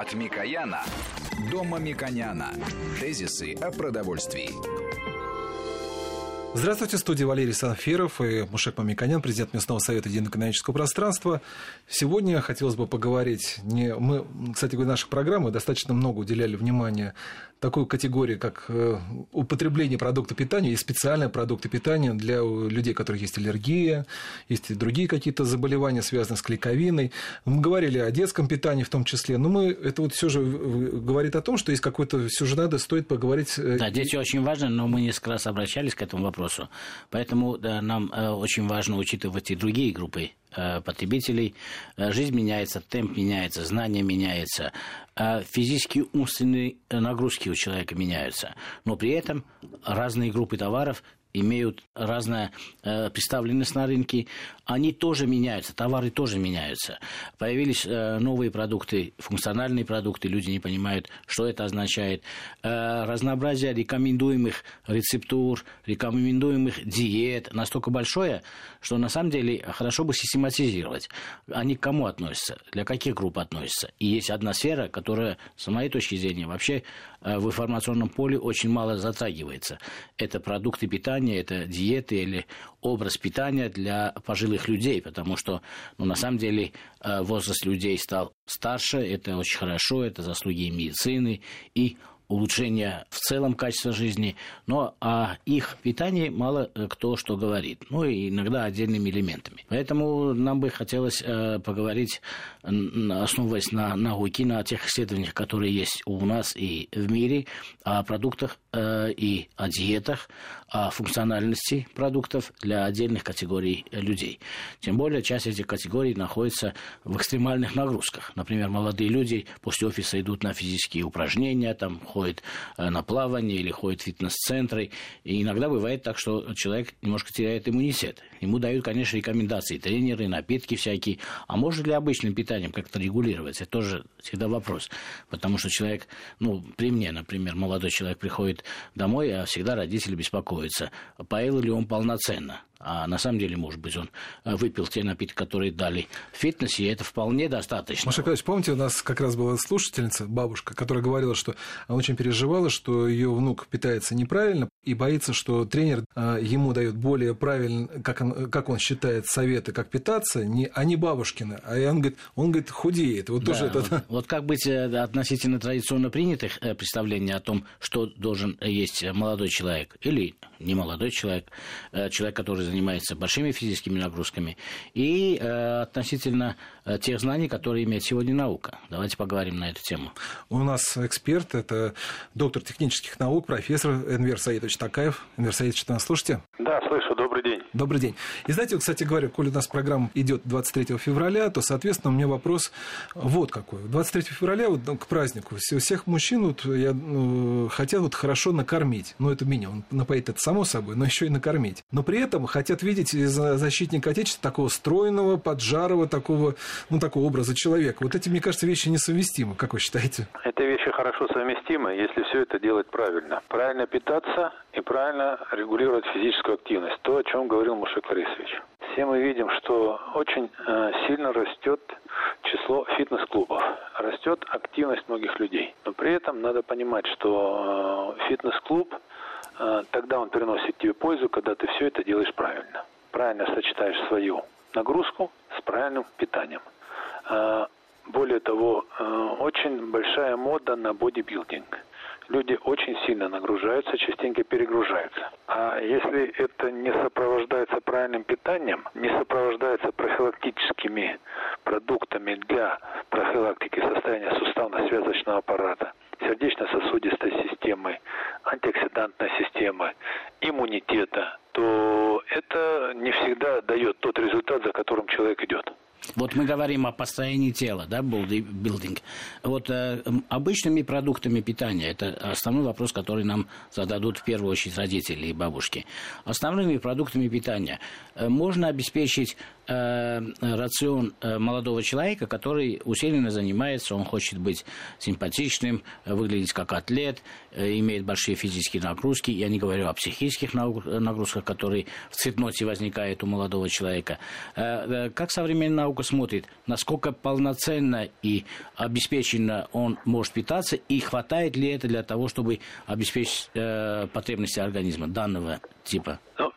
От Микояна до Мамиконяна. Тезисы о продовольствии. Здравствуйте, в студии Валерий Санфиров и Мушек Мамиконян, президент Местного совета Единого экономического пространства. Сегодня хотелось бы поговорить... Не... Мы, кстати говоря, наших программы достаточно много уделяли внимания такой категории, как э, употребление продукта питания, есть специальные продукты питания для людей, у которых есть аллергия, есть и другие какие-то заболевания, связанные с клейковиной. Мы говорили о детском питании в том числе, но мы, это вот все же говорит о том, что есть какой-то, все же надо, стоит поговорить... Э, да, дети очень важны, но мы несколько раз обращались к этому вопросу, поэтому да, нам э, очень важно учитывать и другие группы потребителей. Жизнь меняется, темп меняется, знания меняются, физические умственные нагрузки у человека меняются. Но при этом разные группы товаров имеют разная э, представленность на рынке, они тоже меняются, товары тоже меняются. Появились э, новые продукты, функциональные продукты, люди не понимают, что это означает. Э, разнообразие рекомендуемых рецептур, рекомендуемых диет настолько большое, что на самом деле хорошо бы систематизировать. Они к кому относятся, для каких групп относятся. И есть одна сфера, которая, с моей точки зрения, вообще э, в информационном поле очень мало затрагивается. Это продукты питания, это диеты или образ питания для пожилых людей, потому что, ну, на самом деле, э, возраст людей стал старше, это очень хорошо, это заслуги медицины и улучшения в целом качества жизни, но о их питании мало э, кто что говорит, ну и иногда отдельными элементами. Поэтому нам бы хотелось э, поговорить, основываясь на науке, на тех исследованиях, которые есть у нас и в мире, о продуктах и о диетах, о функциональности продуктов для отдельных категорий людей. Тем более часть этих категорий находится в экстремальных нагрузках. Например, молодые люди после офиса идут на физические упражнения, там ходит э, на плавание или ходит в фитнес-центры. И иногда бывает так, что человек немножко теряет иммунитет. Ему дают, конечно, рекомендации тренеры, напитки всякие. А может ли обычным питанием как-то регулировать? Это тоже всегда вопрос. Потому что человек, ну, при мне, например, молодой человек приходит домой, а всегда родители беспокоятся, поел ли он полноценно. А на самом деле, может быть, он э, выпил те напитки, которые дали в фитнесе, и это вполне достаточно. Маша Николаевич, помните, у нас как раз была слушательница, бабушка, которая говорила, что она очень переживала, что ее внук питается неправильно и боится, что тренер э, ему дает более правильно, как он, как он считает, советы, как питаться, не, а не бабушкины. А он говорит, он говорит, худеет. Вот, да, тоже вот, это... вот как быть э, относительно традиционно принятых представлений о том, что должен есть молодой человек или не молодой человек, человек, который занимается большими физическими нагрузками, и э, относительно э, тех знаний, которые имеет сегодня наука. Давайте поговорим на эту тему. У нас эксперт, это доктор технических наук, профессор Энвер Саидович Такаев. Энвер Саидович, ты нас слышите? Да, слышу, добрый день. Добрый день. И знаете, кстати говоря, коль у нас программа идет 23 февраля, то, соответственно, у меня вопрос вот какой. 23 февраля, вот ну, к празднику, всех мужчин вот, я, ну, хотят вот хорошо накормить. Ну, это минимум. Напоить это само собой, но еще и накормить. Но при этом хотят видеть защитника Отечества такого стройного, поджарого, такого, ну, такого образа человека. Вот эти, мне кажется, вещи несовместимы. Как вы считаете? Это вещи хорошо совместимы, если все это делать правильно. Правильно питаться и правильно регулировать физическую активность. То, о чем говорил Мушек Борисович. Все мы видим, что очень э, сильно растет число фитнес-клубов, растет активность многих людей. Но при этом надо понимать, что э, фитнес-клуб э, тогда он приносит тебе пользу, когда ты все это делаешь правильно. Правильно сочетаешь свою нагрузку с правильным питанием. Э, более того, э, очень большая мода на бодибилдинг люди очень сильно нагружаются, частенько перегружаются. А если это не сопровождается правильным питанием, не сопровождается профилактическими продуктами для профилактики состояния суставно-связочного аппарата, сердечно-сосудистой системы, антиоксидантной системы, иммунитета, то это не всегда дает тот результат, за которым человек идет. Вот мы говорим о построении тела, да, билдинг. Вот э, обычными продуктами питания, это основной вопрос, который нам зададут в первую очередь родители и бабушки. Основными продуктами питания э, можно обеспечить э, рацион э, молодого человека, который усиленно занимается, он хочет быть симпатичным, выглядеть как атлет, э, имеет большие физические нагрузки. Я не говорю о психических нагрузках, которые в цветноте возникают у молодого человека. Как современная наука смотрит, насколько полноценно и обеспеченно он может питаться, и хватает ли это для того, чтобы обеспечить потребности организма данного типа? Ну,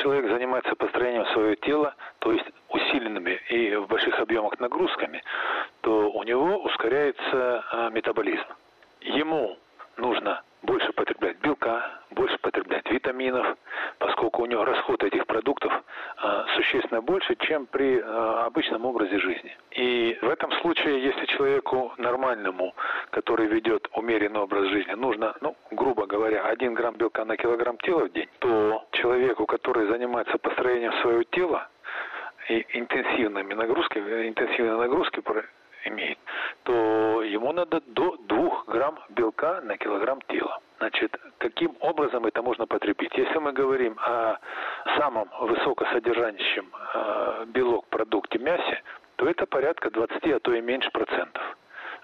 человек занимается построением своего тела, то есть усиленными и в больших объемах нагрузками, то у него ускоряется а, метаболизм. Ему нужно больше потреблять белка, больше потреблять витаминов, поскольку у него расход этих продуктов э, существенно больше, чем при э, обычном образе жизни. И в этом случае, если человеку нормальному, который ведет умеренный образ жизни, нужно, ну, грубо говоря, 1 грамм белка на килограмм тела в день, то человеку, который занимается построением своего тела, и интенсивными нагрузками, интенсивные нагрузки имеет, то ему надо до 2 грамм белка на килограмм тела. Значит, каким образом это можно потребить? Если мы говорим о самом высокосодержащем э, белок продукте мясе, то это порядка 20, а то и меньше процентов.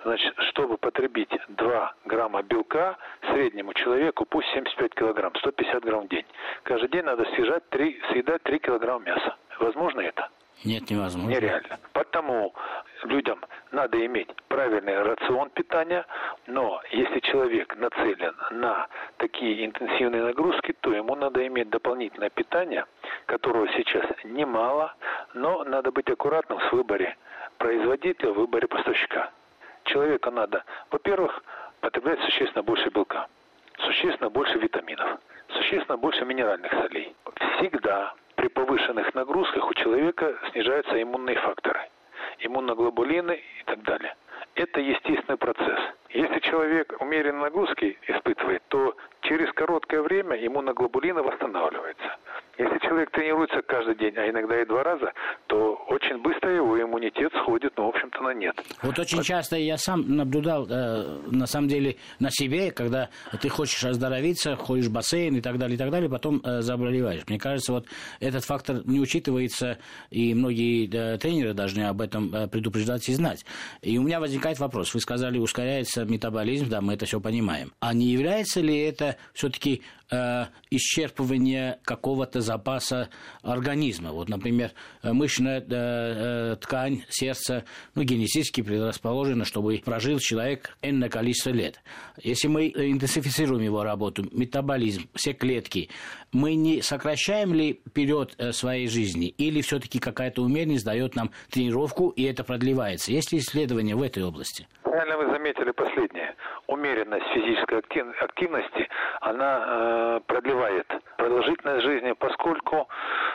Значит, чтобы потребить 2 грамма белка среднему человеку, пусть 75 килограмм, 150 грамм в день. Каждый день надо съедать 3, съедать 3 килограмма мяса. Возможно это? Нет, невозможно. Нереально. Потому людям надо иметь правильный рацион питания, но если человек нацелен на такие интенсивные нагрузки, то ему надо иметь дополнительное питание, которого сейчас немало, но надо быть аккуратным в выборе производителя, в выборе поставщика. Человеку надо, во-первых, потреблять существенно больше белка, существенно больше витаминов, существенно больше минеральных солей. Всегда при повышенных нагрузках у человека снижаются иммунные факторы, иммуноглобулины и так далее. Это естественный процесс. Если человек умеренные нагрузки испытывает, то через короткое время иммуноглобулины восстанавливаются. Если человек тренируется каждый день, а иногда и два раза, то очень быстро его иммунитет сходит, ну, в общем-то, на нет. Вот очень часто я сам наблюдал, э, на самом деле, на себе, когда ты хочешь оздоровиться, ходишь в бассейн и так далее, и так далее, потом э, заболеваешь. Мне кажется, вот этот фактор не учитывается, и многие э, тренеры должны об этом э, предупреждать и знать. И у меня возникает вопрос. Вы сказали, ускоряется метаболизм, да, мы это все понимаем. А не является ли это все-таки э, исчерпывание какого-то запаса организма. Вот, например, мышечная э, э, ткань, сердце, ну, генетически предрасположена, чтобы прожил человек энное количество лет. Если мы интенсифицируем его работу, метаболизм, все клетки, мы не сокращаем ли период э, своей жизни, или все-таки какая-то умеренность дает нам тренировку, и это продлевается? Есть ли исследования в этой области? Правильно вы заметили последнее. Умеренность физической активности, она э, продлевает продолжительность жизни, поскольку,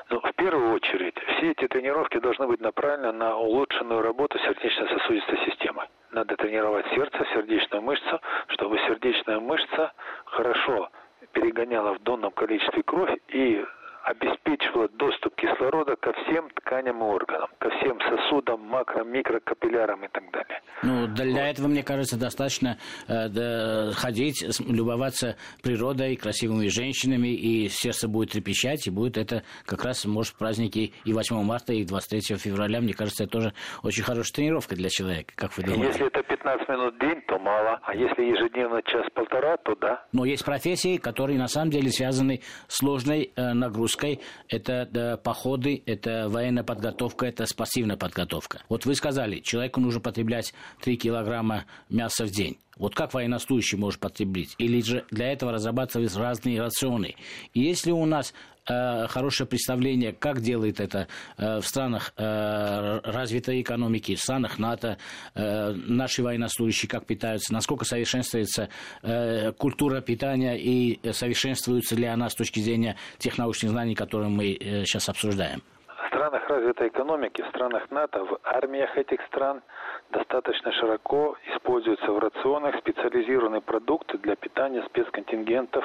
ну, в первую очередь, все эти тренировки должны быть направлены на улучшенную работу сердечно-сосудистой системы. Надо тренировать сердце, сердечную мышцу, чтобы сердечная мышца хорошо перегоняла в донном количестве кровь и обеспечивала доступ кислорода ко всем тканям и органам, ко всем сосудам, макро, микрокапиллярам и так далее. Ну, для вот. этого, мне кажется, достаточно э, да, ходить, любоваться природой, красивыми женщинами, и сердце будет трепещать, и будет это как раз, может, праздники и 8 марта, и 23 февраля. Мне кажется, это тоже очень хорошая тренировка для человека, как вы думаете? Если это 15 минут в день, то мало, а если ежедневно час-полтора, то да. Но есть профессии, которые на самом деле связаны с сложной э, нагрузкой русской, это да, походы, это военная подготовка, это спасивная подготовка. Вот вы сказали, человеку нужно потреблять 3 килограмма мяса в день. Вот как военнослужащий может потребить? Или же для этого разрабатывать разные рационы? И если у нас хорошее представление, как делает это э, в странах э, развитой экономики, в странах НАТО, э, наши военнослужащие как питаются, насколько совершенствуется э, культура питания и совершенствуется ли она с точки зрения тех научных знаний, которые мы э, сейчас обсуждаем? В странах развитой экономики, в странах НАТО, в армиях этих стран – достаточно широко используются в рационах специализированные продукты для питания спецконтингентов,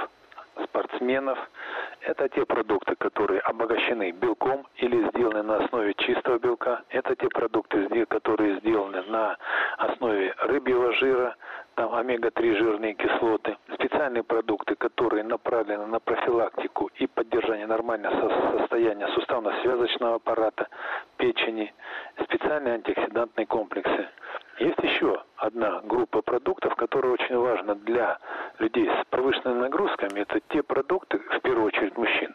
спортсменов. Это те продукты, которые обогащены белком или сделаны на основе чистого белка. Это те продукты, которые сделаны на основе рыбьего жира, там омега-3 жирные кислоты, специальные продукты, которые направлены на профилактику и поддержание нормального состояния суставно-связочного аппарата, печени, специальные антиоксидантные комплексы. Есть еще одна группа продуктов, которая очень важна для людей с повышенными нагрузками. Это те продукты, в первую очередь мужчин,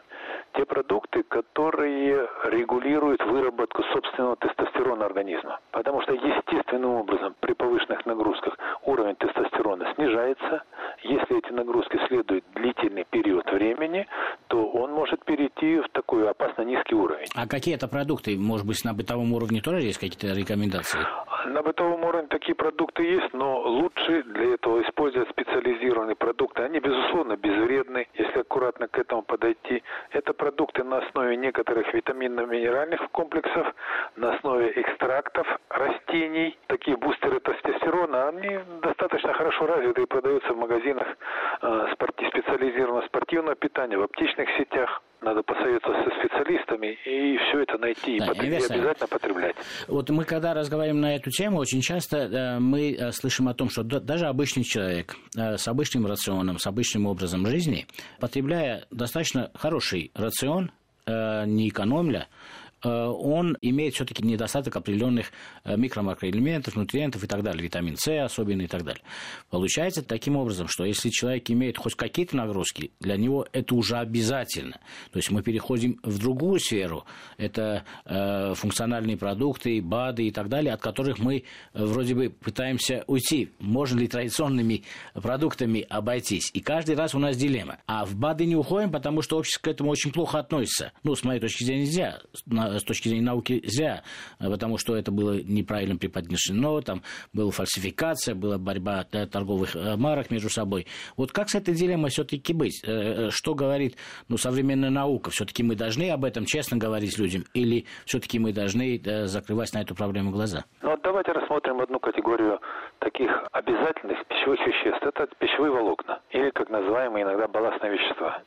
те продукты, которые регулируют выработку собственного тестостерона организма. Потому что естественным образом при повышенных нагрузках уровень тестостерона снижается. Если эти нагрузки следуют длительный период времени, то он может перейти в такой опасно низкий уровень. А какие это продукты? Может быть, на бытовом уровне тоже есть какие-то рекомендации? На бытовом уровне такие продукты есть, но лучше для этого использовать специализированные продукты. Они, безусловно, безвредны, если аккуратно к этому подойти. Это продукты на основе некоторых витаминно-минеральных комплексов, на основе экстрактов растений. Такие бустеры тестостерона, они достаточно хорошо развиты и продаются в магазинах э, специализированного спортивного питания, в аптечных сетях надо посоветоваться со специалистами и все это найти да, и, потреб... и обязательно потреблять. Вот мы когда разговариваем на эту тему, очень часто э, мы э, слышим о том, что даже обычный человек э, с обычным рационом, с обычным образом жизни, потребляя достаточно хороший рацион, не экономля, он имеет все-таки недостаток определенных э, микро-макроэлементов, нутриентов и так далее, витамин С особенно и так далее. Получается таким образом, что если человек имеет хоть какие-то нагрузки, для него это уже обязательно. То есть мы переходим в другую сферу, это э, функциональные продукты, БАДы и так далее, от которых мы вроде бы пытаемся уйти. Можно ли традиционными продуктами обойтись? И каждый раз у нас дилемма. А в БАДы не уходим, потому что общество к этому очень плохо относится. Ну, с моей точки зрения, нельзя с точки зрения науки зря, потому что это было неправильно преподнесено, там была фальсификация, была борьба торговых э, марок между собой. Вот как с этой дилеммой все-таки быть? Э, э, что говорит ну, современная наука? Все-таки мы должны об этом честно говорить людям или все-таки мы должны закрывать на эту проблему глаза? Ну, вот давайте рассмотрим одну категорию таких обязательных пищевых веществ. Это пищевые волокна, или, как называемые иногда, балластные вещества.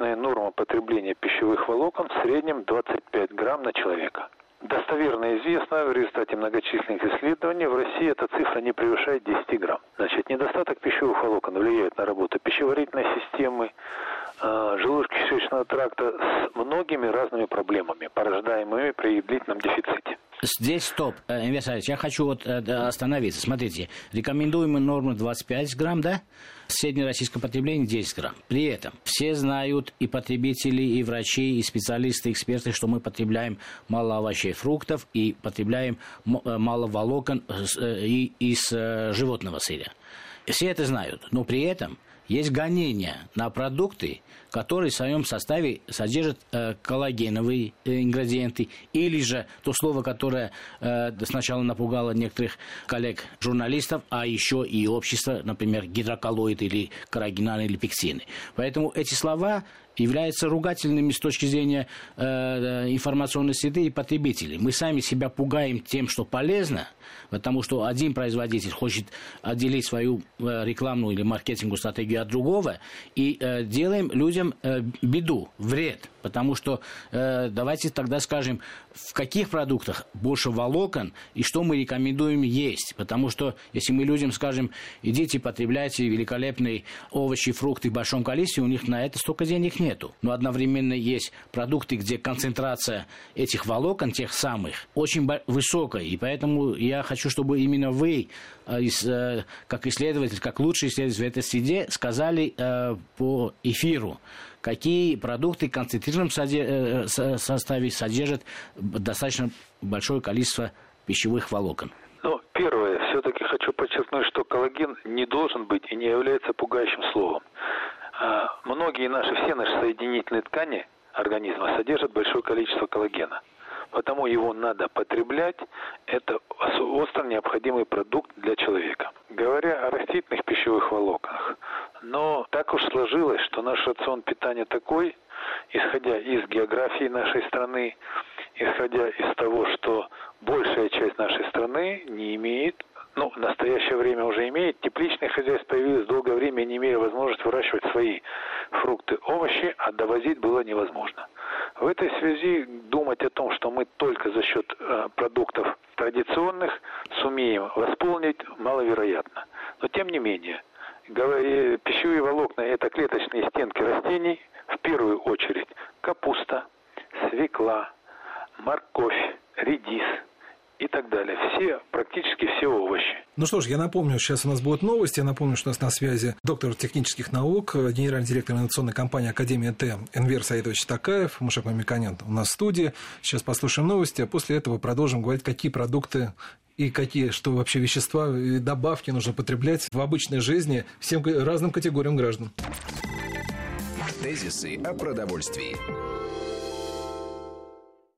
Суточная норма потребления пищевых волокон в среднем 25 грамм грамм на человека. Достоверно известно, в результате многочисленных исследований в России эта цифра не превышает 10 грамм. Значит, недостаток пищевых волокон влияет на работу пищеварительной системы, э, желудочно-кишечного тракта с многими разными проблемами, порождаемыми при длительном дефиците. Здесь стоп, э, Инвестор я хочу вот э, остановиться. Смотрите, рекомендуемая норма 25 грамм, да? Среднее российское потребление 10 грамм. При этом все знают, и потребители, и врачи, и специалисты, и эксперты, что мы потребляем мало овощей, фруктов, и потребляем э, мало волокон из животного сырья. Все это знают, но при этом есть гонения на продукты, которые в своем составе содержат э, коллагеновые э, ингредиенты, или же то слово, которое э, сначала напугало некоторых коллег-журналистов, а еще и общество, например, гидроколлоид или карагинаны или пексины. Поэтому эти слова являются ругательными с точки зрения э, э, информационной среды и потребителей. Мы сами себя пугаем тем, что полезно, потому что один производитель хочет отделить свою э, рекламную или маркетинговую стратегию от другого, и э, делаем людям э, беду, вред. Потому что э, давайте тогда скажем, в каких продуктах больше волокон и что мы рекомендуем есть. Потому что если мы людям скажем, идите потребляйте великолепные овощи, фрукты в большом количестве, у них на это столько денег нету. Но одновременно есть продукты, где концентрация этих волокон, тех самых, очень высокая. И поэтому я хочу, чтобы именно вы, э, э, как исследователь, как лучший исследователь в этой среде, сказали э, по эфиру, какие продукты в концентрированном составе содержат достаточно большое количество пищевых волокон. Ну, первое, все-таки хочу подчеркнуть, что коллаген не должен быть и не является пугающим словом. А, многие наши, все наши соединительные ткани организма содержат большое количество коллагена. Потому его надо потреблять. Это остро необходимый продукт для человека. Говоря о растительных пищевых волокнах, но так уж сложилось, что наш рацион питания такой, исходя из географии нашей страны, исходя из того, что большая часть нашей страны не имеет ну, в настоящее время уже имеет. Тепличное хозяйство появилось долгое время, не имея возможности выращивать свои фрукты, овощи, а довозить было невозможно. В этой связи думать о том, что мы только за счет э, продуктов традиционных сумеем восполнить, маловероятно. Но тем не менее, пищевые волокна – это клеточные стенки растений, в первую очередь капуста, свекла, морковь, редис – и так далее. Все, практически все овощи. Ну что ж, я напомню, сейчас у нас будут новости. Я напомню, что у нас на связи доктор технических наук, генеральный директор инновационной компании Академия Т. Энвер Саидович Такаев, Мушек Мамиканян у нас в студии. Сейчас послушаем новости, а после этого продолжим говорить, какие продукты и какие, что вообще вещества и добавки нужно потреблять в обычной жизни всем разным категориям граждан. Тезисы о продовольствии.